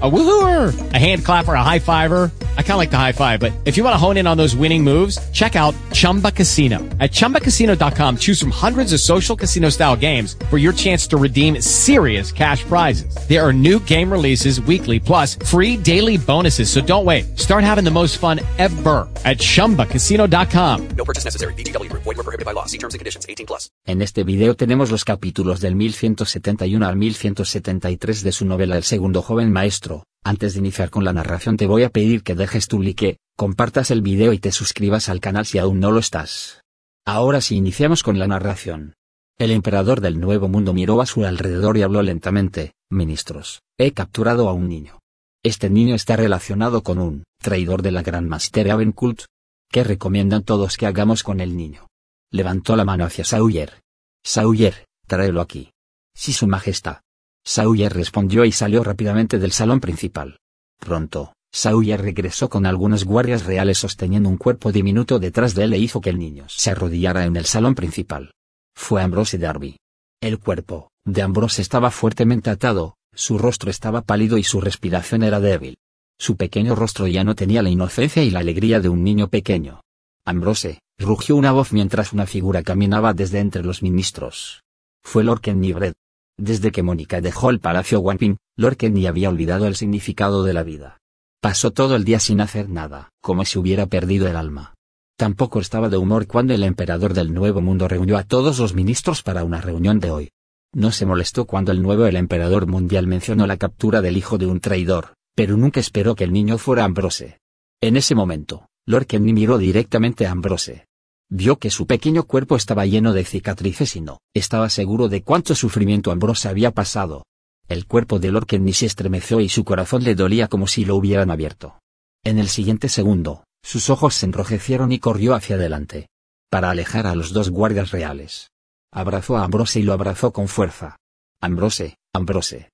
A woohooer, a hand clapper, a high fiver. I kind of like the high five, but if you want to hone in on those winning moves, check out Chumba Casino. At ChumbaCasino.com, choose from hundreds of social casino style games for your chance to redeem serious cash prizes. There are new game releases weekly, plus free daily bonuses. So don't wait. Start having the most fun ever at ChumbaCasino.com. No purchase necessary. BGW. Void were prohibited by law. See terms and conditions. 18 plus. En este video tenemos los capítulos del 1171 al 1173 de su novela El segundo joven maestro antes de iniciar con la narración te voy a pedir que dejes tu like, compartas el video y te suscribas al canal si aún no lo estás. Ahora sí iniciamos con la narración. El emperador del Nuevo Mundo miró a su alrededor y habló lentamente, Ministros, he capturado a un niño. Este niño está relacionado con un traidor de la Gran Master Avenkult. ¿Qué recomiendan todos que hagamos con el niño? Levantó la mano hacia Sauyer. Sauyer, tráelo aquí. Sí, su majestad. Sawyer respondió y salió rápidamente del salón principal. Pronto, Sawyer regresó con algunos guardias reales sosteniendo un cuerpo diminuto detrás de él e hizo que el niño se arrodillara en el salón principal. Fue Ambrose Darby. El cuerpo de Ambrose estaba fuertemente atado, su rostro estaba pálido y su respiración era débil. Su pequeño rostro ya no tenía la inocencia y la alegría de un niño pequeño. Ambrose, rugió una voz mientras una figura caminaba desde entre los ministros. Fue Lord Kenny desde que Mónica dejó el palacio Wampin, Lord Kenny había olvidado el significado de la vida. Pasó todo el día sin hacer nada, como si hubiera perdido el alma. Tampoco estaba de humor cuando el emperador del Nuevo Mundo reunió a todos los ministros para una reunión de hoy. No se molestó cuando el nuevo emperador mundial mencionó la captura del hijo de un traidor, pero nunca esperó que el niño fuera Ambrose. En ese momento, Lord Kenny miró directamente a Ambrose. Vio que su pequeño cuerpo estaba lleno de cicatrices y no estaba seguro de cuánto sufrimiento Ambrose había pasado. El cuerpo de Lord Kenny se estremeció y su corazón le dolía como si lo hubieran abierto. En el siguiente segundo, sus ojos se enrojecieron y corrió hacia adelante. Para alejar a los dos guardias reales. Abrazó a Ambrose y lo abrazó con fuerza. Ambrose, Ambrose.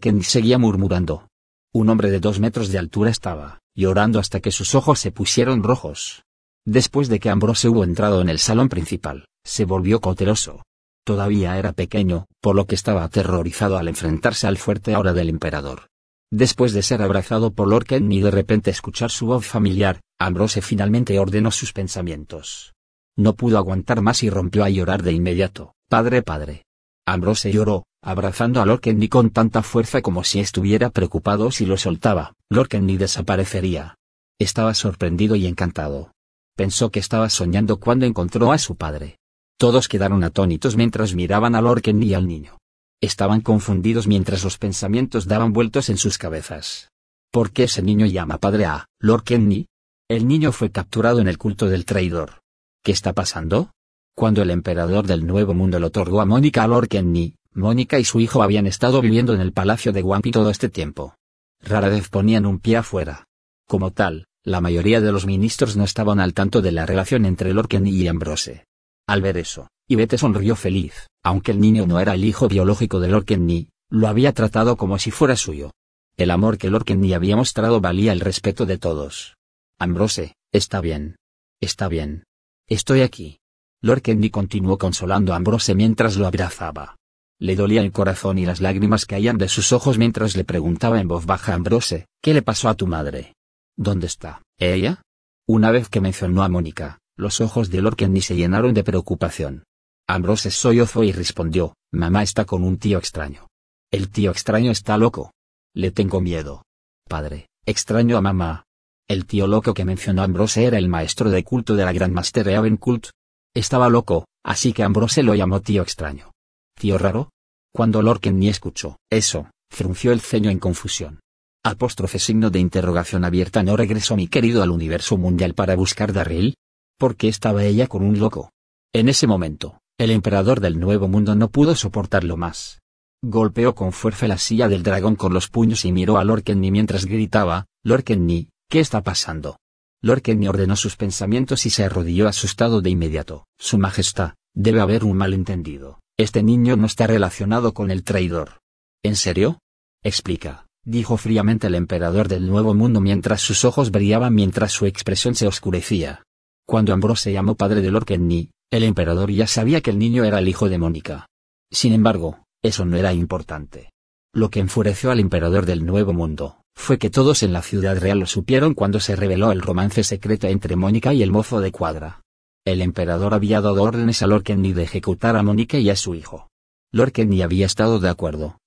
Kenny seguía murmurando. Un hombre de dos metros de altura estaba, llorando hasta que sus ojos se pusieron rojos. Después de que Ambrose hubo entrado en el salón principal, se volvió cauteloso. Todavía era pequeño, por lo que estaba aterrorizado al enfrentarse al fuerte aura del emperador. Después de ser abrazado por Lord Kenny y de repente escuchar su voz familiar, Ambrose finalmente ordenó sus pensamientos. No pudo aguantar más y rompió a llorar de inmediato. Padre, padre. Ambrose lloró, abrazando a Lord Kenny con tanta fuerza como si estuviera preocupado si lo soltaba. Lord Kenny desaparecería. Estaba sorprendido y encantado. Pensó que estaba soñando cuando encontró a su padre. Todos quedaron atónitos mientras miraban a Lorken y al niño. Estaban confundidos mientras los pensamientos daban vueltos en sus cabezas. ¿Por qué ese niño llama padre a Lord Kenny? El niño fue capturado en el culto del traidor. ¿Qué está pasando? Cuando el emperador del Nuevo Mundo le otorgó a Mónica a Lord Kenny, Mónica y su hijo habían estado viviendo en el palacio de Wampi todo este tiempo. Rara vez ponían un pie afuera. Como tal, la mayoría de los ministros no estaban al tanto de la relación entre Lorken y Ambrose. Al ver eso, Ivete sonrió feliz, aunque el niño no era el hijo biológico de Lorken lo había tratado como si fuera suyo. El amor que Lorken había mostrado valía el respeto de todos. Ambrose, está bien. Está bien. Estoy aquí. Lorken continuó consolando a Ambrose mientras lo abrazaba. Le dolía el corazón y las lágrimas caían de sus ojos mientras le preguntaba en voz baja a Ambrose, ¿qué le pasó a tu madre? ¿Dónde está ella? Una vez que mencionó a Mónica, los ojos de Lord Kenny se llenaron de preocupación. Ambrose sollozó y respondió, mamá está con un tío extraño. El tío extraño está loco. Le tengo miedo. Padre, extraño a mamá. El tío loco que mencionó Ambrose era el maestro de culto de la Gran Master Cult. Estaba loco, así que Ambrose lo llamó tío extraño. ¿Tío raro? Cuando Lord Kenny escuchó eso, frunció el ceño en confusión. Apóstrofe signo de interrogación abierta no regresó mi querido al universo mundial para buscar Darryl. ¿Por qué estaba ella con un loco? En ese momento, El emperador del Nuevo Mundo no pudo soportarlo más. Golpeó con fuerza la silla del dragón con los puños y miró a Lord mientras gritaba, Lord Kenny, ¿qué está pasando? Lord Kenny ordenó sus pensamientos y se arrodilló asustado de inmediato. Su Majestad, debe haber un malentendido. Este niño no está relacionado con el traidor. ¿En serio? Explica, dijo fríamente el emperador del Nuevo Mundo mientras sus ojos brillaban mientras su expresión se oscurecía. Cuando Ambrose se llamó padre de Lord el emperador ya sabía que el niño era el hijo de Mónica. Sin embargo, eso no era importante. Lo que enfureció al emperador del Nuevo Mundo, fue que todos en la ciudad real lo supieron cuando se reveló el romance secreto entre Mónica y el mozo de cuadra. El emperador había dado órdenes a Lord de ejecutar a Mónica y a su hijo. Lord había estado de acuerdo,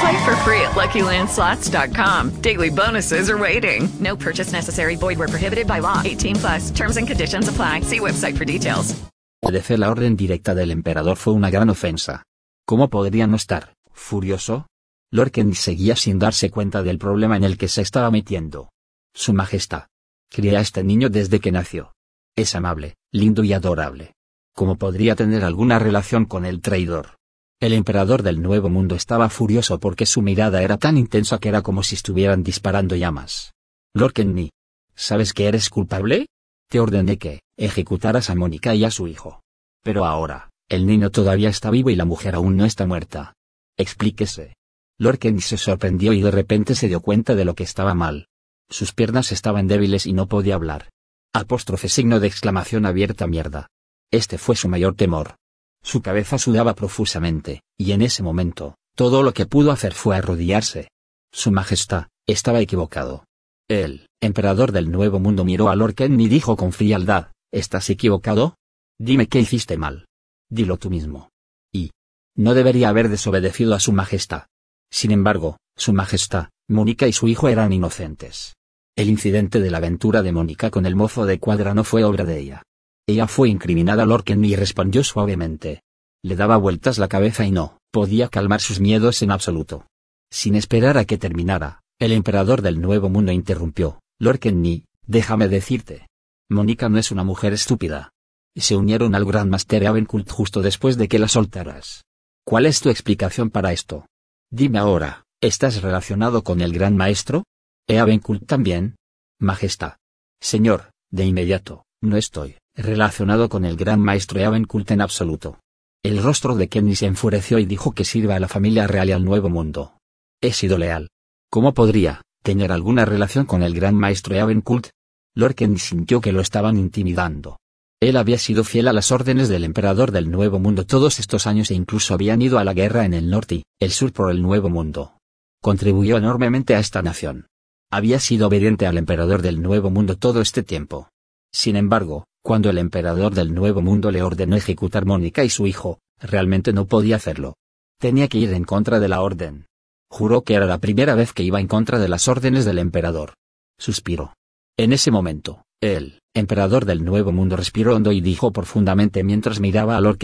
Play for free at LuckyLandSlots.com. Daily bonuses are waiting. No purchase necessary. Void where prohibited by law. 18 plus. Terms and conditions apply. See website for details. Obedecer la orden directa del emperador fue una gran ofensa. ¿Cómo podría no estar furioso? Lord Kenny seguía sin darse cuenta del problema en el que se estaba metiendo. Su Majestad. Cría a este niño desde que nació. Es amable, lindo y adorable. ¿Cómo podría tener alguna relación con el traidor? El emperador del Nuevo Mundo estaba furioso porque su mirada era tan intensa que era como si estuvieran disparando llamas. Lord Kenny. ¿Sabes que eres culpable? Te ordené que ejecutaras a Mónica y a su hijo. Pero ahora, el niño todavía está vivo y la mujer aún no está muerta. Explíquese. Lord Kenny se sorprendió y de repente se dio cuenta de lo que estaba mal. Sus piernas estaban débiles y no podía hablar. Apóstrofe signo de exclamación abierta mierda. Este fue su mayor temor. Su cabeza sudaba profusamente, y en ese momento, todo lo que pudo hacer fue arrodillarse. Su Majestad, estaba equivocado. El emperador del Nuevo Mundo miró a Lord y dijo con frialdad, ¿estás equivocado? Dime qué hiciste mal. Dilo tú mismo. Y. No debería haber desobedecido a Su Majestad. Sin embargo, Su Majestad, Mónica y su hijo eran inocentes. El incidente de la aventura de Mónica con el mozo de cuadra no fue obra de ella. Ella fue incriminada. Lord Kenny respondió suavemente. Le daba vueltas la cabeza y no podía calmar sus miedos en absoluto. Sin esperar a que terminara, el emperador del Nuevo Mundo interrumpió. Lord Kenny, déjame decirte. Mónica no es una mujer estúpida. Se unieron al Gran Master Avencult justo después de que la soltaras. ¿Cuál es tu explicación para esto? Dime ahora, ¿estás relacionado con el Gran Maestro? ¿Eavenkult también? Majestad. Señor, de inmediato, no estoy relacionado con el gran maestro Eavenkult en absoluto. El rostro de Kenny se enfureció y dijo que sirva a la familia real y al nuevo mundo. He sido leal. ¿Cómo podría tener alguna relación con el gran maestro Eavenkult? Lord Kenny sintió que lo estaban intimidando. Él había sido fiel a las órdenes del emperador del Nuevo Mundo todos estos años e incluso habían ido a la guerra en el norte y el sur por el Nuevo Mundo. Contribuyó enormemente a esta nación. Había sido obediente al emperador del Nuevo Mundo todo este tiempo. Sin embargo, cuando el emperador del Nuevo Mundo le ordenó ejecutar Mónica y su hijo, realmente no podía hacerlo. Tenía que ir en contra de la orden. Juró que era la primera vez que iba en contra de las órdenes del emperador. Suspiró. En ese momento, el emperador del Nuevo Mundo respiró hondo y dijo profundamente mientras miraba a Lord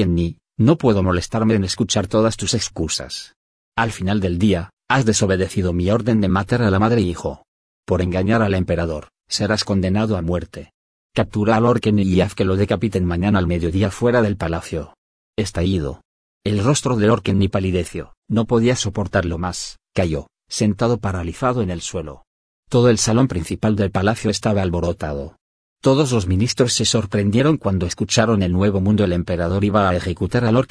no puedo molestarme en escuchar todas tus excusas. Al final del día, has desobedecido mi orden de matar a la madre y hijo. Por engañar al emperador, serás condenado a muerte. Captura a Lord y haz que lo decapiten mañana al mediodía fuera del palacio. Estallido. El rostro de Lord palideció, no podía soportarlo más, cayó, sentado paralizado en el suelo. Todo el salón principal del palacio estaba alborotado. Todos los ministros se sorprendieron cuando escucharon el nuevo mundo el emperador iba a ejecutar a Lord.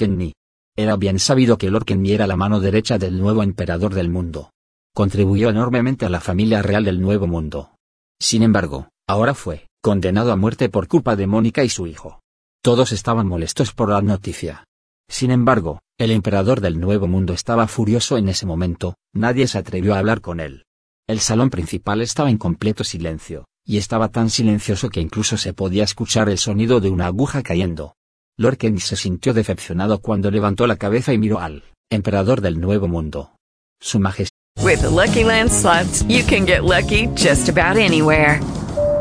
Era bien sabido que Lord era la mano derecha del nuevo emperador del mundo. Contribuyó enormemente a la familia real del Nuevo Mundo. Sin embargo, ahora fue condenado a muerte por culpa de Mónica y su hijo. Todos estaban molestos por la noticia. Sin embargo, el emperador del Nuevo Mundo estaba furioso en ese momento, nadie se atrevió a hablar con él. El salón principal estaba en completo silencio, y estaba tan silencioso que incluso se podía escuchar el sonido de una aguja cayendo. Lord se sintió decepcionado cuando levantó la cabeza y miró al emperador del Nuevo Mundo. Su Majestad.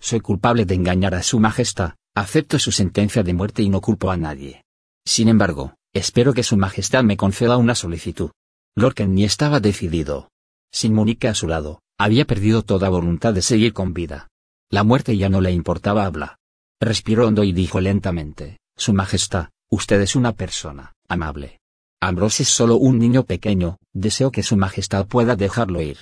Soy culpable de engañar a su majestad, acepto su sentencia de muerte y no culpo a nadie. Sin embargo, espero que su majestad me conceda una solicitud. Lord Kenny estaba decidido. Sin Mónica a su lado, había perdido toda voluntad de seguir con vida. La muerte ya no le importaba habla. Respiró hondo y dijo lentamente, Su Majestad, usted es una persona amable. Ambrose es solo un niño pequeño, deseo que Su Majestad pueda dejarlo ir.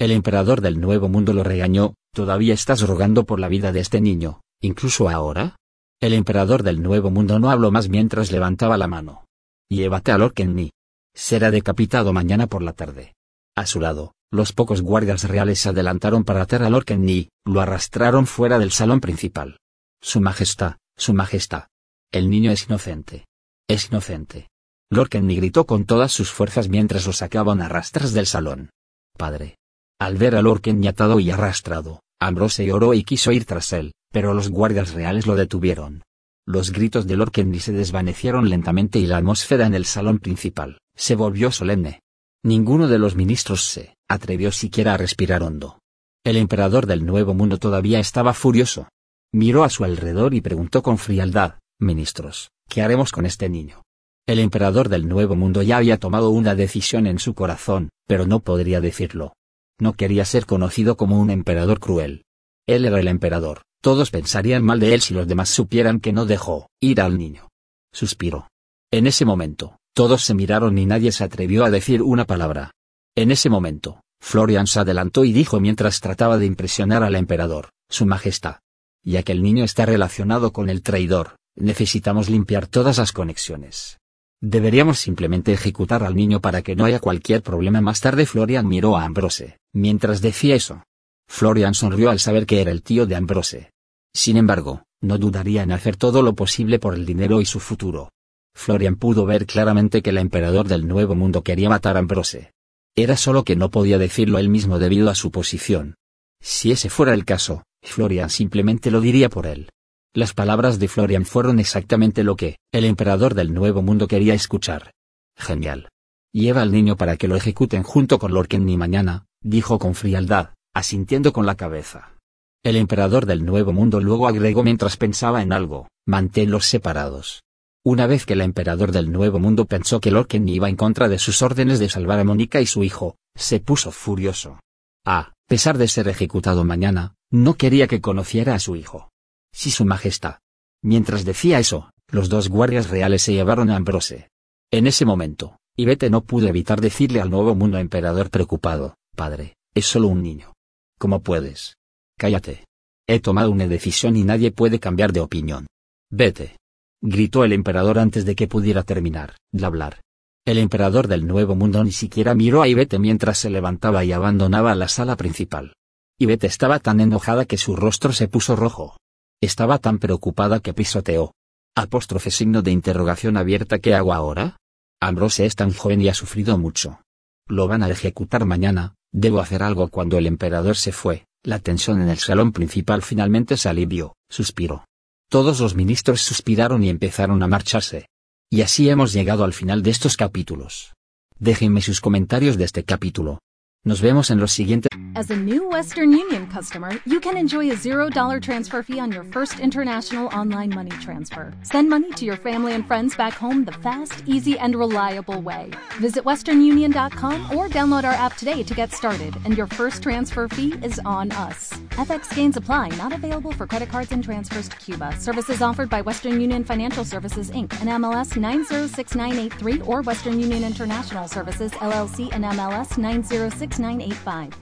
El emperador del Nuevo Mundo lo regañó, ¿todavía estás rogando por la vida de este niño, incluso ahora? El emperador del Nuevo Mundo no habló más mientras levantaba la mano. Llévate a Lord Kenny. Será decapitado mañana por la tarde. A su lado, los pocos guardias reales se adelantaron para atar a Lord Kenny, lo arrastraron fuera del salón principal. Su Majestad, Su Majestad. El niño es inocente. Es inocente. Lord Kenny gritó con todas sus fuerzas mientras lo sacaban a rastras del salón. Padre, al ver a Lord Kenny atado y arrastrado, Ambrose lloró y quiso ir tras él, pero los guardias reales lo detuvieron. Los gritos de Lord Kenny se desvanecieron lentamente y la atmósfera en el salón principal se volvió solemne. Ninguno de los ministros se atrevió siquiera a respirar hondo. El emperador del Nuevo Mundo todavía estaba furioso. Miró a su alrededor y preguntó con frialdad, Ministros, ¿qué haremos con este niño? El emperador del Nuevo Mundo ya había tomado una decisión en su corazón, pero no podría decirlo. No quería ser conocido como un emperador cruel. Él era el emperador, todos pensarían mal de él si los demás supieran que no dejó ir al niño. Suspiró. En ese momento, todos se miraron y nadie se atrevió a decir una palabra. En ese momento, Florian se adelantó y dijo mientras trataba de impresionar al emperador, Su Majestad. Ya que el niño está relacionado con el traidor, necesitamos limpiar todas las conexiones. Deberíamos simplemente ejecutar al niño para que no haya cualquier problema. Más tarde Florian miró a Ambrose, mientras decía eso. Florian sonrió al saber que era el tío de Ambrose. Sin embargo, no dudaría en hacer todo lo posible por el dinero y su futuro. Florian pudo ver claramente que el emperador del Nuevo Mundo quería matar a Ambrose. Era solo que no podía decirlo él mismo debido a su posición. Si ese fuera el caso, Florian simplemente lo diría por él. Las palabras de Florian fueron exactamente lo que el emperador del Nuevo Mundo quería escuchar. Genial. Lleva al niño para que lo ejecuten junto con Lord Kenny mañana, dijo con frialdad, asintiendo con la cabeza. El emperador del Nuevo Mundo luego agregó mientras pensaba en algo, manténlos separados. Una vez que el emperador del Nuevo Mundo pensó que Lord Kenny iba en contra de sus órdenes de salvar a Mónica y su hijo, se puso furioso. A pesar de ser ejecutado mañana, no quería que conociera a su hijo. Sí, Su Majestad. Mientras decía eso, los dos guardias reales se llevaron a Ambrose. En ese momento, Ivete no pudo evitar decirle al nuevo mundo emperador preocupado, Padre, es solo un niño. ¿Cómo puedes? Cállate. He tomado una decisión y nadie puede cambiar de opinión. Vete. Gritó el emperador antes de que pudiera terminar de hablar. El emperador del Nuevo Mundo ni siquiera miró a Ivete mientras se levantaba y abandonaba la sala principal. Ivete estaba tan enojada que su rostro se puso rojo. Estaba tan preocupada que pisoteó. Apóstrofe signo de interrogación abierta ¿Qué hago ahora? Ambrose es tan joven y ha sufrido mucho. Lo van a ejecutar mañana, debo hacer algo cuando el emperador se fue. La tensión en el salón principal finalmente se alivió, suspiró. Todos los ministros suspiraron y empezaron a marcharse. Y así hemos llegado al final de estos capítulos. Déjenme sus comentarios de este capítulo. Nos vemos en los siguientes. As a new Western Union customer, you can enjoy a $0 transfer fee on your first international online money transfer. Send money to your family and friends back home the fast, easy, and reliable way. Visit westernunion.com or download our app today to get started, and your first transfer fee is on us. FX gains apply, not available for credit cards and transfers to Cuba. Services offered by Western Union Financial Services Inc. and MLS 906983 or Western Union International Services LLC and MLS 906985.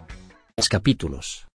Capítulos